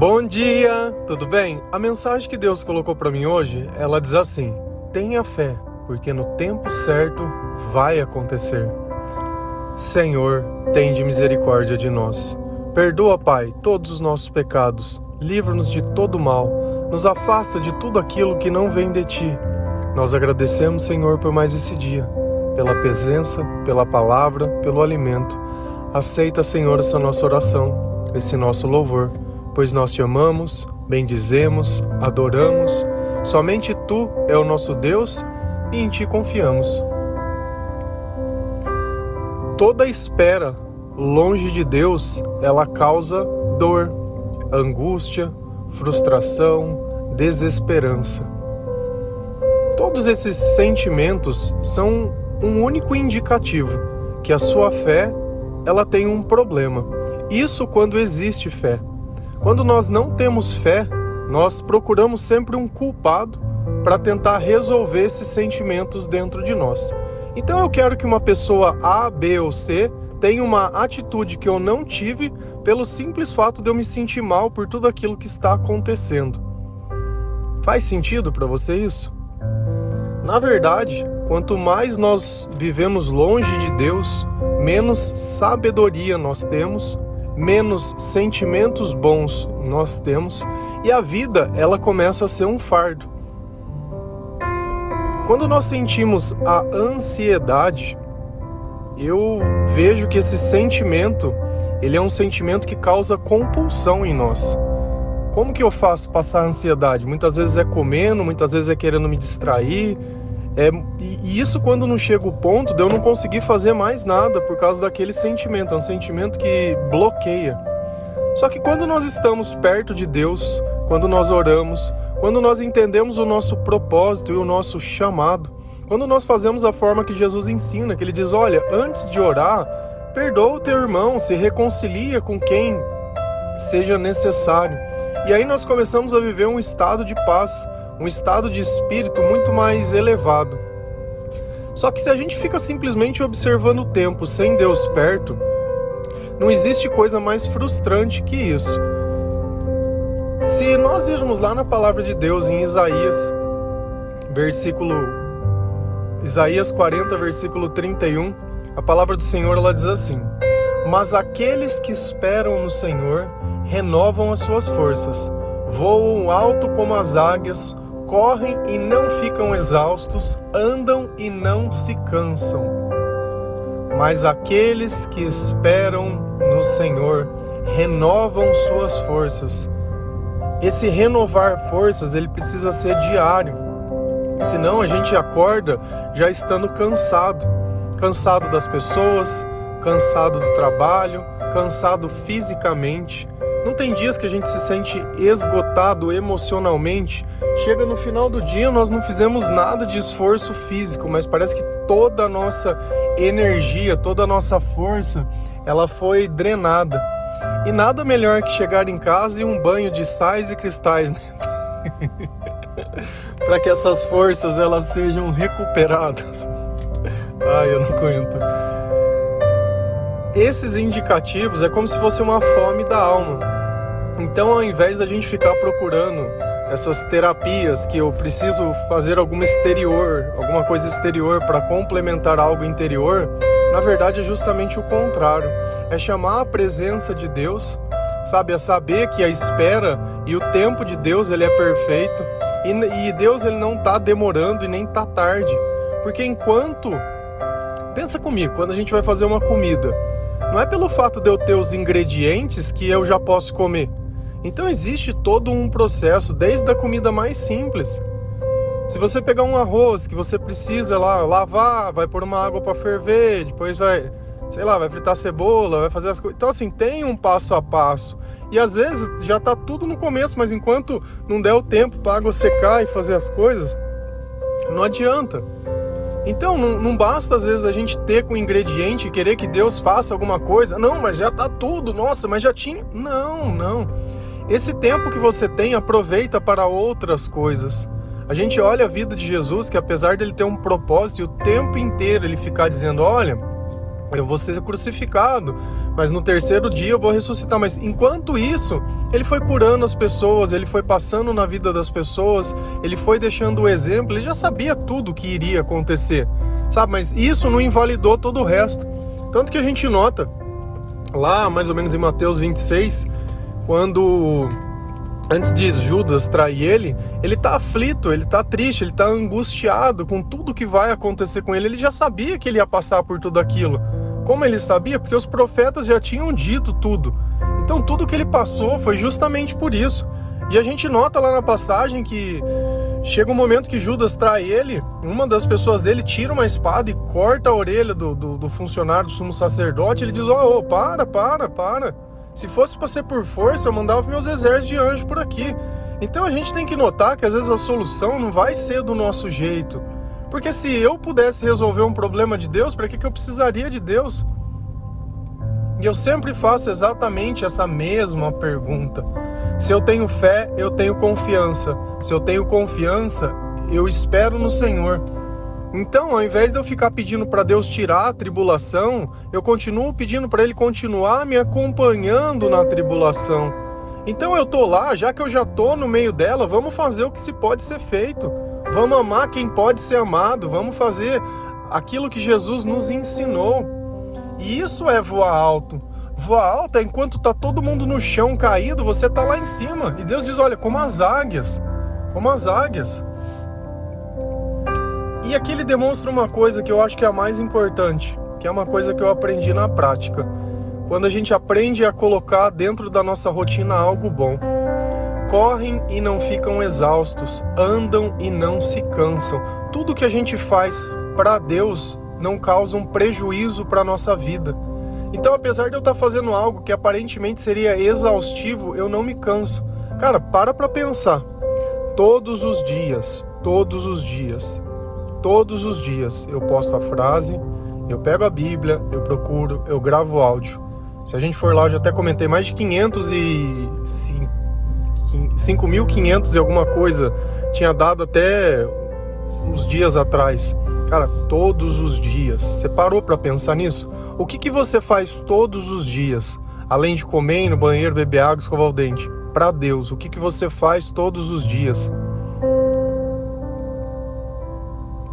Bom dia, tudo bem? A mensagem que Deus colocou para mim hoje, ela diz assim: Tenha fé, porque no tempo certo vai acontecer. Senhor, tende misericórdia de nós. Perdoa, Pai, todos os nossos pecados. Livra-nos de todo mal. Nos afasta de tudo aquilo que não vem de ti. Nós agradecemos, Senhor, por mais esse dia, pela presença, pela palavra, pelo alimento. Aceita, Senhor, essa nossa oração, esse nosso louvor pois nós te amamos, bendizemos, adoramos. Somente tu é o nosso Deus e em ti confiamos. Toda espera longe de Deus, ela causa dor, angústia, frustração, desesperança. Todos esses sentimentos são um único indicativo que a sua fé ela tem um problema. Isso quando existe fé. Quando nós não temos fé, nós procuramos sempre um culpado para tentar resolver esses sentimentos dentro de nós. Então eu quero que uma pessoa A, B ou C tenha uma atitude que eu não tive pelo simples fato de eu me sentir mal por tudo aquilo que está acontecendo. Faz sentido para você isso? Na verdade, quanto mais nós vivemos longe de Deus, menos sabedoria nós temos, menos sentimentos bons nós temos e a vida ela começa a ser um fardo. Quando nós sentimos a ansiedade, eu vejo que esse sentimento, ele é um sentimento que causa compulsão em nós. Como que eu faço passar a ansiedade? Muitas vezes é comendo, muitas vezes é querendo me distrair, é, e, isso quando não chega o ponto de eu não conseguir fazer mais nada por causa daquele sentimento, é um sentimento que bloqueia. Só que quando nós estamos perto de Deus, quando nós oramos, quando nós entendemos o nosso propósito e o nosso chamado, quando nós fazemos a forma que Jesus ensina, que ele diz: olha, antes de orar, perdoa o teu irmão, se reconcilia com quem seja necessário. E aí nós começamos a viver um estado de paz um estado de espírito muito mais elevado. Só que se a gente fica simplesmente observando o tempo sem Deus perto, não existe coisa mais frustrante que isso. Se nós irmos lá na palavra de Deus em Isaías, versículo Isaías 40, versículo 31, a palavra do Senhor ela diz assim: Mas aqueles que esperam no Senhor renovam as suas forças, voam alto como as águias, correm e não ficam exaustos, andam e não se cansam. Mas aqueles que esperam no Senhor renovam suas forças. Esse renovar forças, ele precisa ser diário. Senão a gente acorda já estando cansado, cansado das pessoas, cansado do trabalho, cansado fisicamente. Não tem dias que a gente se sente esgotado emocionalmente. Chega no final do dia, nós não fizemos nada de esforço físico, mas parece que toda a nossa energia, toda a nossa força, ela foi drenada. E nada melhor que chegar em casa e um banho de sais e cristais, né? para que essas forças elas sejam recuperadas. Ai, eu não aguento. Esses indicativos é como se fosse uma fome da alma. Então, ao invés da gente ficar procurando essas terapias que eu preciso fazer alguma exterior, alguma coisa exterior para complementar algo interior, na verdade é justamente o contrário. É chamar a presença de Deus, sabe? É saber que a espera e o tempo de Deus ele é perfeito e, e Deus ele não está demorando e nem está tarde, porque enquanto pensa comigo, quando a gente vai fazer uma comida, não é pelo fato de eu ter os ingredientes que eu já posso comer. Então existe todo um processo, desde a comida mais simples. Se você pegar um arroz que você precisa lá lavar, vai pôr uma água para ferver, depois vai, sei lá, vai fritar cebola, vai fazer as coisas. Então assim, tem um passo a passo. E às vezes já tá tudo no começo, mas enquanto não der o tempo para água secar e fazer as coisas, não adianta. Então não, não, basta às vezes a gente ter com ingrediente e querer que Deus faça alguma coisa. Não, mas já tá tudo. Nossa, mas já tinha. Não, não. Esse tempo que você tem, aproveita para outras coisas. A gente olha a vida de Jesus, que apesar dele ter um propósito, e o tempo inteiro ele ficar dizendo: Olha, eu vou ser crucificado, mas no terceiro dia eu vou ressuscitar. Mas enquanto isso, ele foi curando as pessoas, ele foi passando na vida das pessoas, ele foi deixando o exemplo, ele já sabia tudo que iria acontecer, sabe? Mas isso não invalidou todo o resto. Tanto que a gente nota lá, mais ou menos em Mateus 26, quando antes de Judas trair ele, ele tá aflito, ele tá triste, ele tá angustiado com tudo que vai acontecer com ele. Ele já sabia que ele ia passar por tudo aquilo. Como ele sabia? Porque os profetas já tinham dito tudo. Então tudo que ele passou foi justamente por isso. E a gente nota lá na passagem que chega um momento que Judas trai ele, uma das pessoas dele tira uma espada e corta a orelha do, do, do funcionário do sumo sacerdote. Ele diz: Ó, oh, oh, para, para, para. Se fosse para ser por força, eu mandava meus exércitos de anjo por aqui. Então a gente tem que notar que às vezes a solução não vai ser do nosso jeito. Porque se eu pudesse resolver um problema de Deus, para que, que eu precisaria de Deus? E eu sempre faço exatamente essa mesma pergunta. Se eu tenho fé, eu tenho confiança. Se eu tenho confiança, eu espero no Senhor. Então, ao invés de eu ficar pedindo para Deus tirar a tribulação, eu continuo pedindo para Ele continuar me acompanhando na tribulação. Então eu tô lá, já que eu já tô no meio dela, vamos fazer o que se pode ser feito. Vamos amar quem pode ser amado, vamos fazer aquilo que Jesus nos ensinou. E isso é voar alto. Voar alto é enquanto tá todo mundo no chão caído, você tá lá em cima. E Deus diz: olha, como as águias, como as águias. E aqui ele demonstra uma coisa que eu acho que é a mais importante, que é uma coisa que eu aprendi na prática. Quando a gente aprende a colocar dentro da nossa rotina algo bom correm e não ficam exaustos, andam e não se cansam. Tudo que a gente faz para Deus não causa um prejuízo para nossa vida. Então, apesar de eu estar tá fazendo algo que aparentemente seria exaustivo, eu não me canso. Cara, para para pensar. Todos os dias, todos os dias, todos os dias eu posto a frase, eu pego a Bíblia, eu procuro, eu gravo áudio. Se a gente for lá, eu já até comentei mais de 550 5.500 e alguma coisa tinha dado até uns dias atrás. Cara, todos os dias. Você parou para pensar nisso? O que, que você faz todos os dias? Além de comer, ir no banheiro, beber água, escovar o dente. Para Deus, o que, que você faz todos os dias?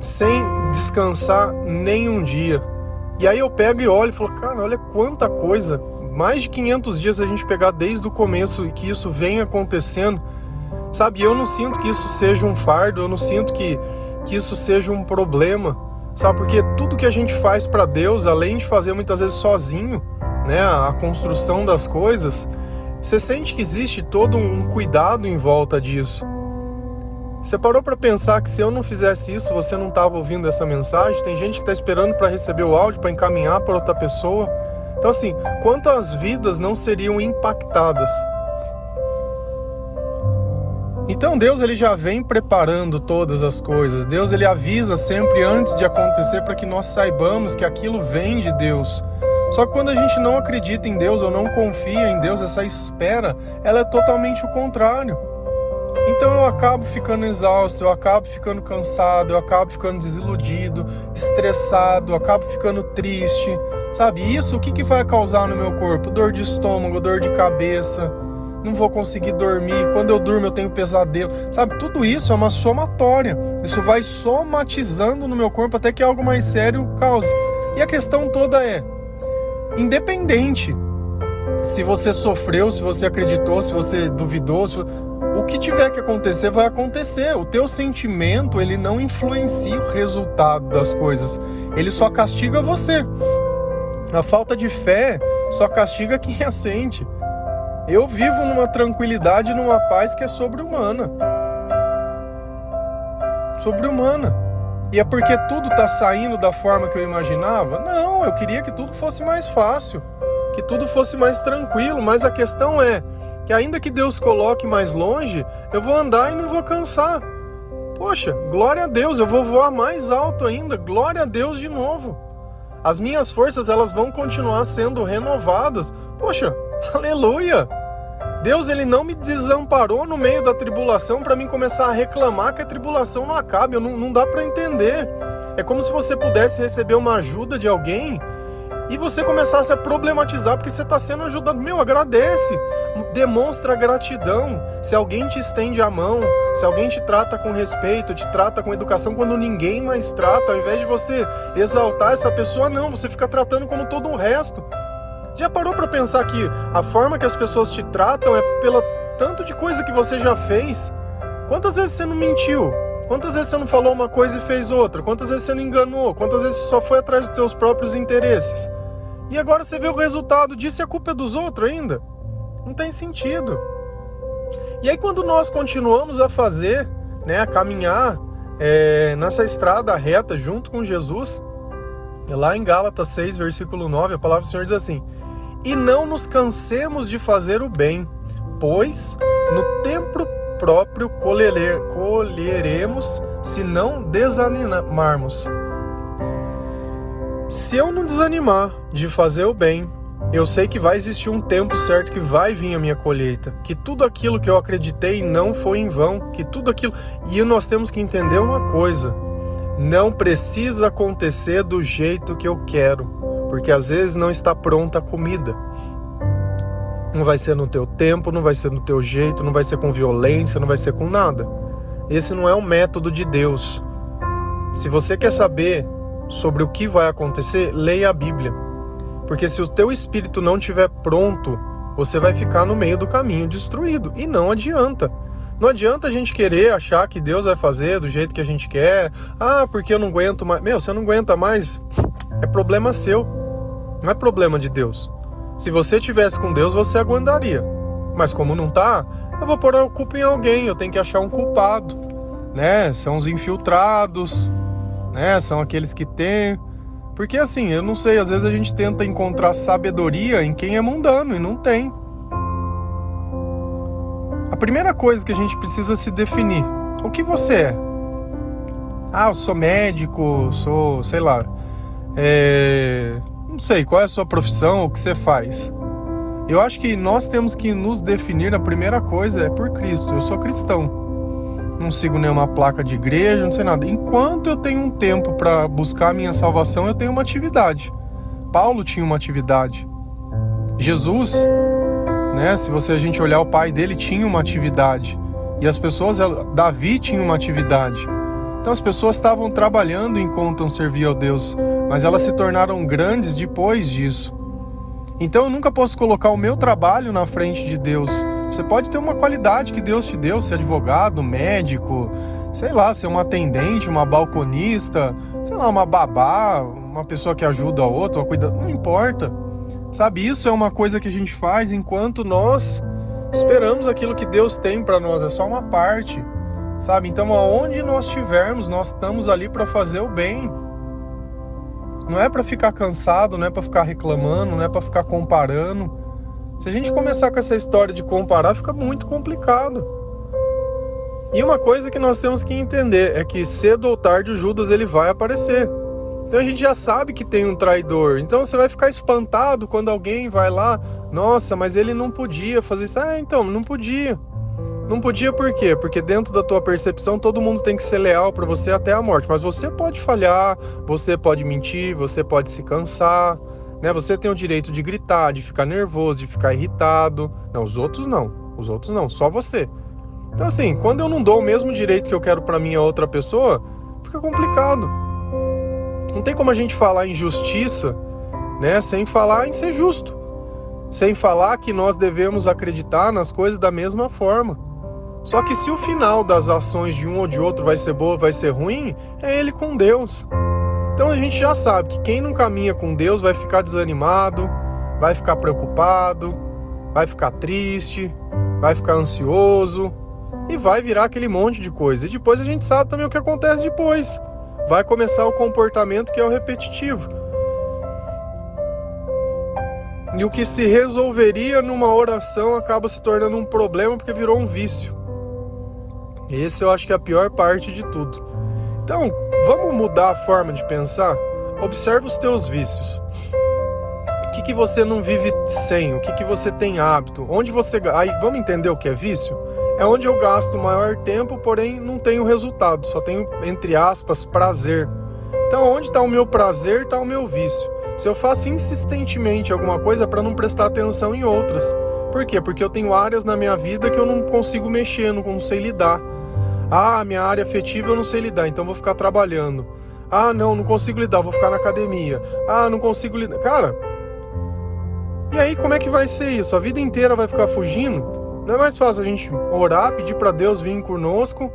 Sem descansar nenhum dia. E aí eu pego e olho e falo, cara, olha quanta coisa mais de 500 dias a gente pegar desde o começo e que isso vem acontecendo, sabe? Eu não sinto que isso seja um fardo, eu não sinto que, que isso seja um problema, sabe? Porque tudo que a gente faz para Deus, além de fazer muitas vezes sozinho, né, a construção das coisas, você sente que existe todo um cuidado em volta disso. Você parou para pensar que se eu não fizesse isso, você não estava ouvindo essa mensagem? Tem gente que está esperando para receber o áudio, para encaminhar para outra pessoa. Então, assim, quantas vidas não seriam impactadas? Então Deus ele já vem preparando todas as coisas. Deus ele avisa sempre antes de acontecer para que nós saibamos que aquilo vem de Deus. Só que quando a gente não acredita em Deus ou não confia em Deus, essa espera, ela é totalmente o contrário. Então eu acabo ficando exausto, eu acabo ficando cansado, eu acabo ficando desiludido, estressado, eu acabo ficando triste. Sabe, isso o que, que vai causar no meu corpo? Dor de estômago, dor de cabeça, não vou conseguir dormir, quando eu durmo eu tenho pesadelo. Sabe, tudo isso é uma somatória. Isso vai somatizando no meu corpo até que algo mais sério cause. E a questão toda é: independente se você sofreu, se você acreditou, se você duvidou, se... o que tiver que acontecer vai acontecer. O teu sentimento, ele não influencia o resultado das coisas. Ele só castiga você. A falta de fé só castiga quem a sente. Eu vivo numa tranquilidade, numa paz que é sobre-humana. Sobre-humana. E é porque tudo está saindo da forma que eu imaginava? Não, eu queria que tudo fosse mais fácil, que tudo fosse mais tranquilo, mas a questão é que ainda que Deus coloque mais longe, eu vou andar e não vou cansar. Poxa, glória a Deus, eu vou voar mais alto ainda, glória a Deus de novo as minhas forças elas vão continuar sendo renovadas. Poxa, aleluia! Deus ele não me desamparou no meio da tribulação para mim começar a reclamar que a tribulação não acabe. Não, não dá para entender. É como se você pudesse receber uma ajuda de alguém e você começasse a problematizar porque você está sendo ajudado. Meu, agradece, demonstra gratidão. Se alguém te estende a mão, se alguém te trata com respeito, te trata com educação, quando ninguém mais trata, ao invés de você exaltar essa pessoa, não, você fica tratando como todo o resto. Já parou para pensar que a forma que as pessoas te tratam é pela tanto de coisa que você já fez? Quantas vezes você não mentiu? Quantas vezes você não falou uma coisa e fez outra? Quantas vezes você não enganou? Quantas vezes você só foi atrás dos seus próprios interesses? E agora você vê o resultado disso e a culpa é dos outros ainda? Não tem sentido. E aí quando nós continuamos a fazer, né, a caminhar é, nessa estrada reta junto com Jesus, lá em Gálatas 6, versículo 9, a palavra do Senhor diz assim: E não nos cansemos de fazer o bem, pois no tempo próprio colher, colheremos se não desanimarmos. Se eu não desanimar de fazer o bem, eu sei que vai existir um tempo certo que vai vir a minha colheita, que tudo aquilo que eu acreditei não foi em vão, que tudo aquilo. E nós temos que entender uma coisa: não precisa acontecer do jeito que eu quero, porque às vezes não está pronta a comida. Não vai ser no teu tempo, não vai ser no teu jeito, não vai ser com violência, não vai ser com nada. Esse não é o método de Deus. Se você quer saber sobre o que vai acontecer, leia a Bíblia. Porque se o teu espírito não estiver pronto, você vai ficar no meio do caminho destruído. E não adianta. Não adianta a gente querer achar que Deus vai fazer do jeito que a gente quer. Ah, porque eu não aguento mais. Meu, você não aguenta mais. É problema seu. Não é problema de Deus. Se você tivesse com Deus, você aguentaria. Mas como não tá, eu vou pôr a culpa em alguém, eu tenho que achar um culpado, né? São os infiltrados, né? São aqueles que têm. Porque assim, eu não sei, às vezes a gente tenta encontrar sabedoria em quem é mundano e não tem. A primeira coisa que a gente precisa se definir: o que você é? Ah, eu sou médico, sou, sei lá, é... não sei, qual é a sua profissão, o que você faz? Eu acho que nós temos que nos definir, a primeira coisa é por Cristo. Eu sou cristão não sigo nenhuma placa de igreja, não sei nada. Enquanto eu tenho um tempo para buscar a minha salvação, eu tenho uma atividade. Paulo tinha uma atividade. Jesus, né, se você a gente olhar o pai dele tinha uma atividade. E as pessoas, Davi tinha uma atividade. Então as pessoas estavam trabalhando enquanto serviam ao Deus, mas elas se tornaram grandes depois disso. Então eu nunca posso colocar o meu trabalho na frente de Deus. Você pode ter uma qualidade que Deus te deu, ser advogado, médico, sei lá, ser uma atendente, uma balconista, sei lá, uma babá, uma pessoa que ajuda a outra, uma cuida, não importa. Sabe, isso é uma coisa que a gente faz enquanto nós esperamos aquilo que Deus tem para nós, é só uma parte. Sabe? Então, aonde nós estivermos, nós estamos ali para fazer o bem. Não é para ficar cansado, não é para ficar reclamando, não é para ficar comparando. Se a gente começar com essa história de comparar, fica muito complicado. E uma coisa que nós temos que entender é que cedo ou tarde o Judas ele vai aparecer. Então a gente já sabe que tem um traidor. Então você vai ficar espantado quando alguém vai lá, nossa, mas ele não podia fazer isso. Ah, então, não podia. Não podia por quê? Porque dentro da tua percepção todo mundo tem que ser leal para você até a morte, mas você pode falhar, você pode mentir, você pode se cansar, né? Você tem o direito de gritar, de ficar nervoso, de ficar irritado. Não, os outros não. Os outros não, só você. Então assim, quando eu não dou o mesmo direito que eu quero para minha outra pessoa, fica complicado. Não tem como a gente falar em justiça, né, sem falar em ser justo. Sem falar que nós devemos acreditar nas coisas da mesma forma. Só que se o final das ações de um ou de outro vai ser boa, vai ser ruim, é ele com Deus. Então a gente já sabe que quem não caminha com Deus vai ficar desanimado, vai ficar preocupado, vai ficar triste, vai ficar ansioso e vai virar aquele monte de coisa. E depois a gente sabe também o que acontece depois. Vai começar o comportamento que é o repetitivo. E o que se resolveria numa oração acaba se tornando um problema porque virou um vício. Esse eu acho que é a pior parte de tudo. Então, Vamos mudar a forma de pensar? Observe os teus vícios. O que, que você não vive sem? O que, que você tem hábito? Onde você. Aí, vamos entender o que é vício? É onde eu gasto maior tempo, porém não tenho resultado, só tenho, entre aspas, prazer. Então, onde está o meu prazer, está o meu vício. Se eu faço insistentemente alguma coisa para não prestar atenção em outras. Por quê? Porque eu tenho áreas na minha vida que eu não consigo mexer, não, não sei lidar. Ah, minha área afetiva eu não sei lidar, então vou ficar trabalhando. Ah, não, não consigo lidar, vou ficar na academia. Ah, não consigo lidar. Cara, e aí como é que vai ser isso? A vida inteira vai ficar fugindo? Não é mais fácil a gente orar, pedir para Deus vir conosco,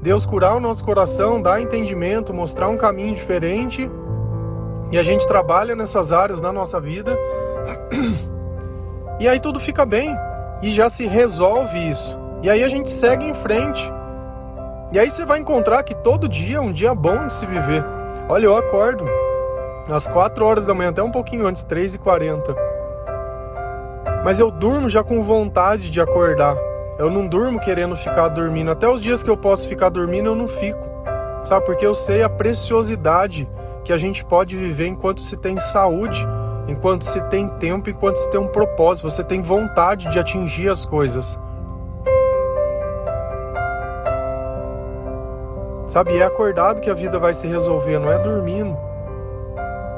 Deus curar o nosso coração, dar entendimento, mostrar um caminho diferente e a gente trabalha nessas áreas na nossa vida. E aí tudo fica bem e já se resolve isso. E aí a gente segue em frente. E aí você vai encontrar que todo dia é um dia bom de se viver. Olha, eu acordo às 4 horas da manhã, até um pouquinho antes, 3 e 40 Mas eu durmo já com vontade de acordar. Eu não durmo querendo ficar dormindo. Até os dias que eu posso ficar dormindo, eu não fico. Sabe? Porque eu sei a preciosidade que a gente pode viver enquanto se tem saúde, enquanto se tem tempo, enquanto se tem um propósito, você tem vontade de atingir as coisas. Sabe, é acordado que a vida vai se resolver, não é dormindo.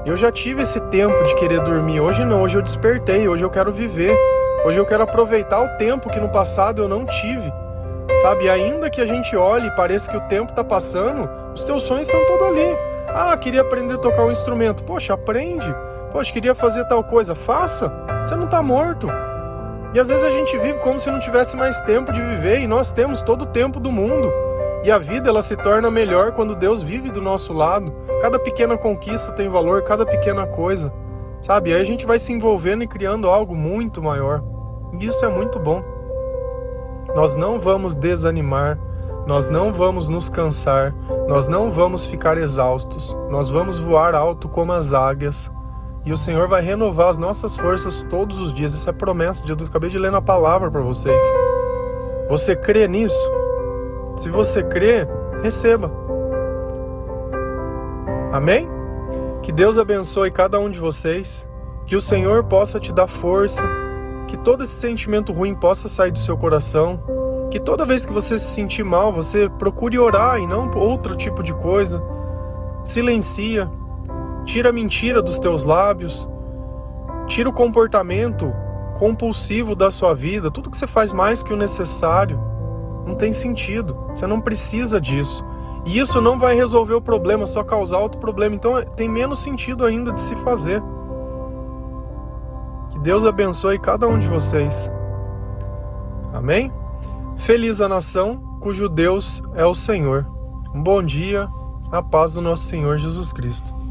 Eu já tive esse tempo de querer dormir, hoje não, hoje eu despertei, hoje eu quero viver. Hoje eu quero aproveitar o tempo que no passado eu não tive. Sabe, ainda que a gente olhe e pareça que o tempo está passando, os teus sonhos estão todos ali. Ah, queria aprender a tocar um instrumento. Poxa, aprende. Poxa, queria fazer tal coisa. Faça. Você não está morto. E às vezes a gente vive como se não tivesse mais tempo de viver e nós temos todo o tempo do mundo. E a vida ela se torna melhor quando Deus vive do nosso lado. Cada pequena conquista tem valor, cada pequena coisa. Sabe? Aí a gente vai se envolvendo e criando algo muito maior. E isso é muito bom. Nós não vamos desanimar, nós não vamos nos cansar, nós não vamos ficar exaustos, nós vamos voar alto como as águias. E o Senhor vai renovar as nossas forças todos os dias. Isso é promessa de Deus. Eu acabei de ler na palavra para vocês. Você crê nisso? Se você crê, receba. Amém? Que Deus abençoe cada um de vocês. Que o Senhor possa te dar força. Que todo esse sentimento ruim possa sair do seu coração que toda vez que você se sentir mal, você procure orar e não outro tipo de coisa. Silencia, tira a mentira dos teus lábios, tira o comportamento compulsivo da sua vida, tudo que você faz mais que o necessário. Não tem sentido, você não precisa disso. E isso não vai resolver o problema, só causar outro problema. Então tem menos sentido ainda de se fazer. Que Deus abençoe cada um de vocês. Amém? Feliz a nação cujo Deus é o Senhor. Um bom dia, a paz do nosso Senhor Jesus Cristo.